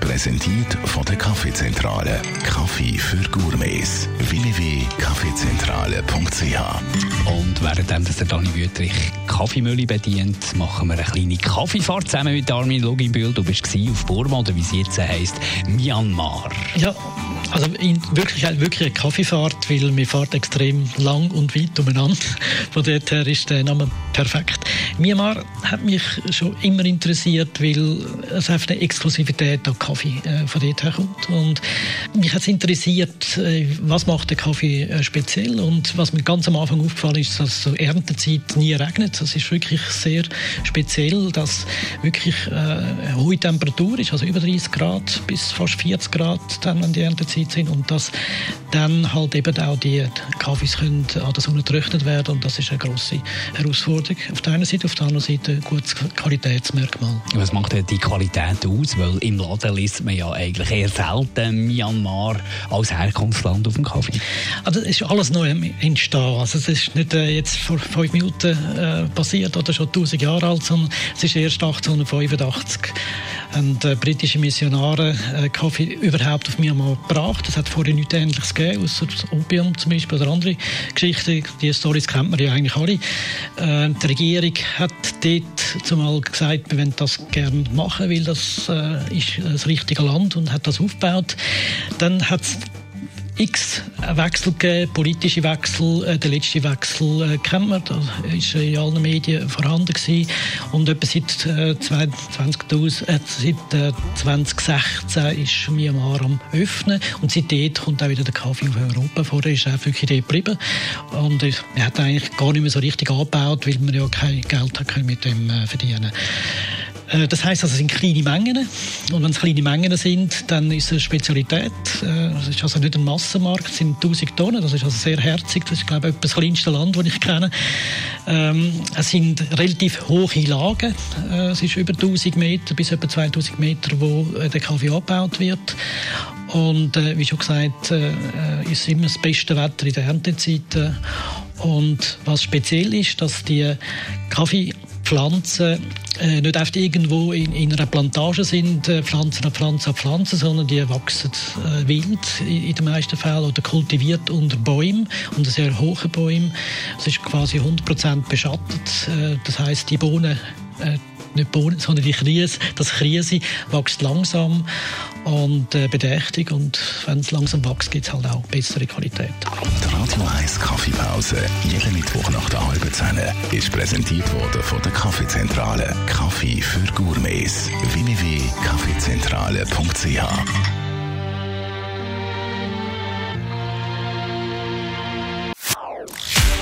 Präsentiert von der Kaffeezentrale. Kaffee für Gourmets. www.kaffeezentrale.ch Und währenddem dass der Dani Wüterich Kaffeemühle bedient, machen wir eine kleine Kaffeefahrt zusammen mit Armin Luginbühl. Du bist auf Burma, oder wie es jetzt heisst, Myanmar. Ja, also in wirklich, wirklich eine Kaffeefahrt, weil wir fahren extrem lang und weit umeinander. Von dort her ist der Name perfekt. Myanmar hat mich schon immer interessiert, weil es einfach eine Exklusivität an Kaffee äh, von dort her kommt. Und mich hat es interessiert, äh, was macht der Kaffee äh, speziell und was mir ganz am Anfang aufgefallen ist, dass zur Erntezeit nie regnet. Das ist wirklich sehr speziell, dass wirklich eine hohe Temperatur ist, also über 30 Grad bis fast 40 Grad, dann wenn die Erntezeit sind und dass dann halt eben auch die Kaffees können an der Sonne getrocknet werden und das ist eine große Herausforderung. Auf der einen Seite, auf der anderen Seite ein gutes Qualitätsmerkmal. Was macht denn die Qualität aus? Weil im Laden liest man ja eigentlich eher selten Myanmar als Herkunftsland auf dem Kaffee. Also es ist alles neu entstehen. Also es ist nicht äh, jetzt vor fünf Minuten äh, passiert oder schon tausend Jahre alt, sondern es ist erst 1885 haben äh, britische Missionare äh, Kaffee überhaupt auf Myanmar gebracht. Es hat vorher nichts Ähnliches gegeben, außer Opium zum Beispiel oder andere Geschichten. Die Stories kennt man ja eigentlich alle. Äh, die Regierung hat dort zumal gesagt, wir wollen das gerne machen, weil das äh, ist das richtige Land und hat das aufgebaut. Dann hat x Wechsel gegeben, politische Wechsel. Äh, der letzte Wechsel äh, kennt man, da ist in allen Medien vorhanden gewesen. Und etwa seit, äh, 20, äh, seit äh, 2016 ist Myanmar am öffnen und seitdem kommt auch wieder der Kaffee auf Europa. Vorher ist auch wirklich dort geblieben und äh, er hat eigentlich gar nicht mehr so richtig angebaut, weil man ja kein Geld hat mit dem äh, verdienen äh, das heißt, also, es sind kleine Mengen. Und wenn es kleine Mengen sind, dann ist es eine Spezialität. Äh, es ist also nicht ein Massenmarkt, es sind 1000 Tonnen. Das ist also sehr herzig. Das ist, glaube ich, das kleinste Land, das ich kenne. Ähm, es sind relativ hohe Lagen. Äh, es ist über 1000 Meter bis etwa 2000 Meter, wo der Kaffee angebaut wird. Und wie schon gesagt, ist immer das beste Wetter in der Erntezeit. Und was speziell ist, dass die Kaffee Pflanzen äh, nicht einfach irgendwo in, in, einer Plantage sind, äh, Pflanzen an Pflanzen an Pflanzen, sondern die wachsen äh, wild in, in, den meisten Fällen oder kultiviert unter Bäumen, unter sehr hohen Bäumen. Es ist quasi 100% beschattet. Äh, das heißt, die Bohnen äh, nicht Bohnen, sondern die Krise, das Krise wächst langsam und äh, bedächtig und wenn es langsam wächst, gibt es halt auch bessere Qualität. Die Radio 1 Kaffeepause, jeden Mittwoch nach der halben Zehn, ist präsentiert worden von der Kaffeezentrale. Kaffee für Gourmets. www.kaffeezentrale.ch